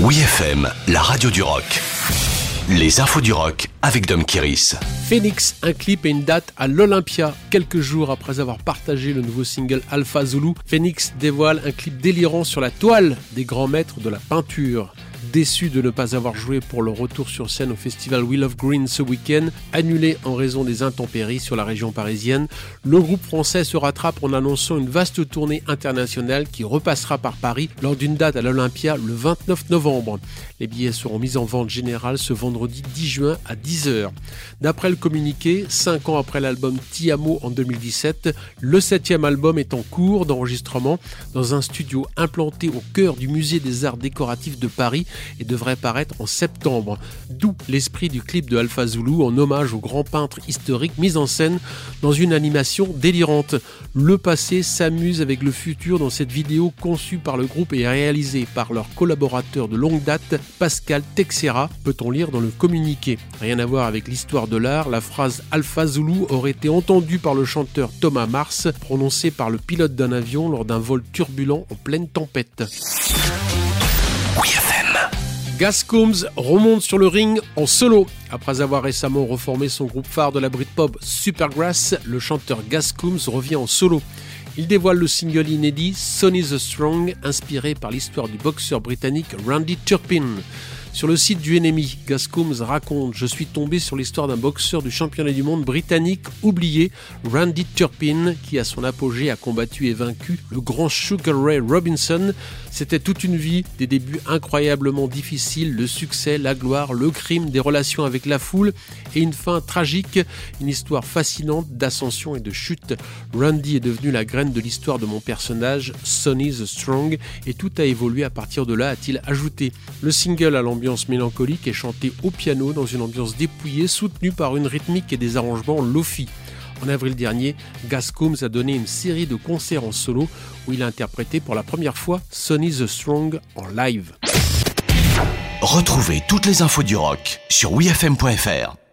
Oui la radio du rock. Les infos du rock avec Dom Kiris. Phoenix, un clip et une date à l'Olympia. Quelques jours après avoir partagé le nouveau single Alpha Zulu, Phoenix dévoile un clip délirant sur la toile des grands maîtres de la peinture. Déçu de ne pas avoir joué pour le retour sur scène au festival Wheel of Green ce week-end, annulé en raison des intempéries sur la région parisienne, le groupe français se rattrape en annonçant une vaste tournée internationale qui repassera par Paris lors d'une date à l'Olympia le 29 novembre. Les billets seront mis en vente générale ce vendredi 10 juin à 10h. D'après le communiqué, 5 ans après l'album Tiamo en 2017, le septième album est en cours d'enregistrement dans un studio implanté au cœur du musée des arts décoratifs de Paris et devrait paraître en septembre. D'où l'esprit du clip de Alpha Zulu en hommage au grand peintre historique mis en scène dans une animation délirante. Le passé s'amuse avec le futur dans cette vidéo conçue par le groupe et réalisée par leur collaborateur de longue date, Pascal Texera, peut-on lire dans le communiqué. Rien à voir avec l'histoire de l'art, la phrase Alpha Zulu aurait été entendue par le chanteur Thomas Mars, prononcée par le pilote d'un avion lors d'un vol turbulent en pleine tempête. Gas Combs remonte sur le ring en solo. Après avoir récemment reformé son groupe phare de la Britpop Supergrass, le chanteur Gas Combs revient en solo. Il dévoile le single inédit Sonny the Strong, inspiré par l'histoire du boxeur britannique Randy Turpin. Sur le site du ennemi, Gascombs raconte Je suis tombé sur l'histoire d'un boxeur du championnat du monde britannique oublié, Randy Turpin, qui à son apogée a combattu et vaincu le grand Sugar Ray Robinson. C'était toute une vie, des débuts incroyablement difficiles, le succès, la gloire, le crime, des relations avec la foule et une fin tragique, une histoire fascinante d'ascension et de chute. Randy est devenu la graine de l'histoire de mon personnage, Sonny the Strong, et tout a évolué à partir de là, a-t-il ajouté. Le single à l'ambiance mélancolique est chanté au piano dans une ambiance dépouillée soutenue par une rythmique et des arrangements lofi. En avril dernier, Gas Combs a donné une série de concerts en solo où il a interprété pour la première fois Sonny the Strong en live. Retrouvez toutes les infos du rock sur wfm.fr.